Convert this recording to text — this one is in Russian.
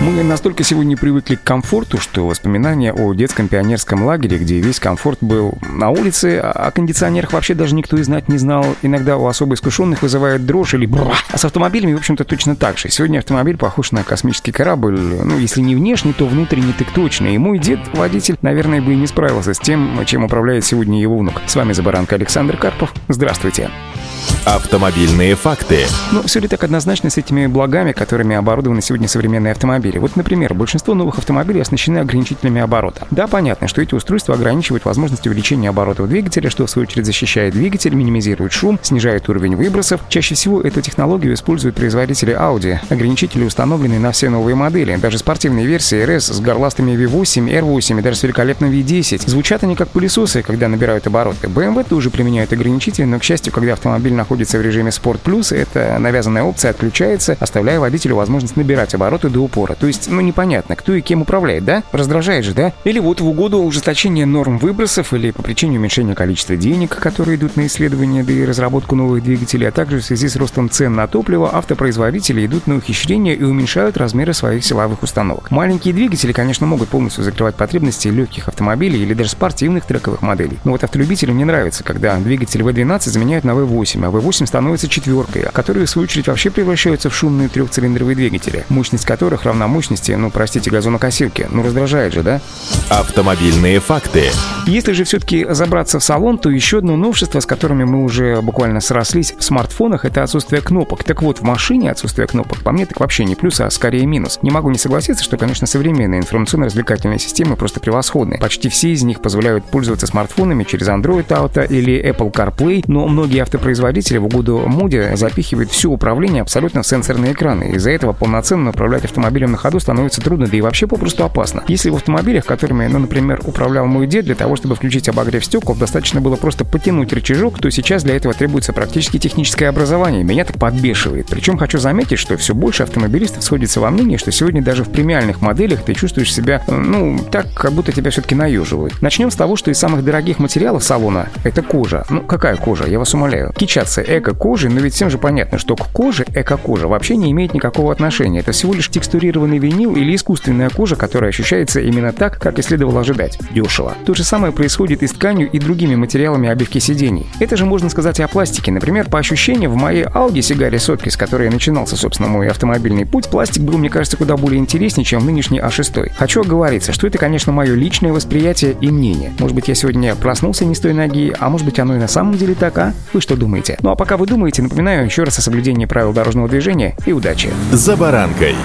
Мы настолько сегодня привыкли к комфорту, что воспоминания о детском пионерском лагере, где весь комфорт был на улице, а о кондиционерах вообще даже никто и знать не знал, иногда у особо искушенных вызывает дрожь или бра. А с автомобилями, в общем-то, точно так же. Сегодня автомобиль похож на космический корабль, ну, если не внешне, то внутренне так точно. И мой дед, водитель, наверное, бы и не справился с тем, чем управляет сегодня его внук. С вами Забаранка Александр Карпов. Здравствуйте. Автомобильные факты. Ну, все ли так однозначно с этими благами, которыми оборудованы сегодня современные автомобили? Вот, например, большинство новых автомобилей оснащены ограничителями оборота. Да, понятно, что эти устройства ограничивают возможность увеличения оборотов двигателя, что в свою очередь защищает двигатель, минимизирует шум, снижает уровень выбросов. Чаще всего эту технологию используют производители Audi. Ограничители установлены на все новые модели. Даже спортивные версии RS с горластыми V8, R8 и даже с великолепным V10. Звучат они как пылесосы, когда набирают обороты. BMW тоже применяют ограничители, но, к счастью, когда автомобиль находится в режиме Sport Plus, эта навязанная опция отключается, оставляя водителю возможность набирать обороты до упора. То есть, ну непонятно, кто и кем управляет, да? Раздражает же, да? Или вот в угоду ужесточения норм выбросов или по причине уменьшения количества денег, которые идут на исследования да и разработку новых двигателей, а также в связи с ростом цен на топливо, автопроизводители идут на ухищрения и уменьшают размеры своих силовых установок. Маленькие двигатели, конечно, могут полностью закрывать потребности легких автомобилей или даже спортивных трековых моделей. Но вот автолюбителям не нравится, когда двигатель V12 заменяют на V8, а V8 становится четверкой, которые в свою очередь вообще превращаются в шумные трехцилиндровые двигатели, мощность которых равна мощности, ну простите, газонокосилки. Ну раздражает же, да? Автомобильные факты. Если же все-таки забраться в салон, то еще одно новшество, с которыми мы уже буквально срослись в смартфонах, это отсутствие кнопок. Так вот, в машине отсутствие кнопок по мне так вообще не плюс, а скорее минус. Не могу не согласиться, что, конечно, современные информационно-развлекательные системы просто превосходны. Почти все из них позволяют пользоваться смартфонами через Android Auto или Apple CarPlay, но многие автопроизводители в угоду моде запихивают все управление абсолютно в сенсорные экраны. Из-за этого полноценно управлять автомобилем на ходу становится трудно, да и вообще попросту опасно. Если в автомобилях, которыми, ну, например, управлял мой дед, для того, чтобы включить обогрев стекол, достаточно было просто потянуть рычажок, то сейчас для этого требуется практически техническое образование. Меня так подбешивает. Причем хочу заметить, что все больше автомобилистов сходится во мнении, что сегодня даже в премиальных моделях ты чувствуешь себя, ну, так, как будто тебя все-таки наюживают. Начнем с того, что из самых дорогих материалов салона это кожа. Ну, какая кожа? Я вас умоляю. Кичаться эко-кожей, но ведь всем же понятно, что к коже эко-кожа вообще не имеет никакого отношения. Это всего лишь текстурированный винил или искусственная кожа, которая ощущается именно так, как и следовало ожидать. Дешево. То же самое происходит и с тканью, и другими материалами обивки сидений. Это же можно сказать и о пластике. Например, по ощущениям, в моей Audi сигаре сотки, с которой начинался, собственно, мой автомобильный путь, пластик был, мне кажется, куда более интереснее, чем нынешний А6. Хочу оговориться, что это, конечно, мое личное восприятие и мнение. Может быть, я сегодня проснулся не с той ноги, а может быть, оно и на самом деле так, а? Вы что думаете? Ну а пока вы думаете, напоминаю еще раз о соблюдении правил дорожного движения и удачи. За баранкой.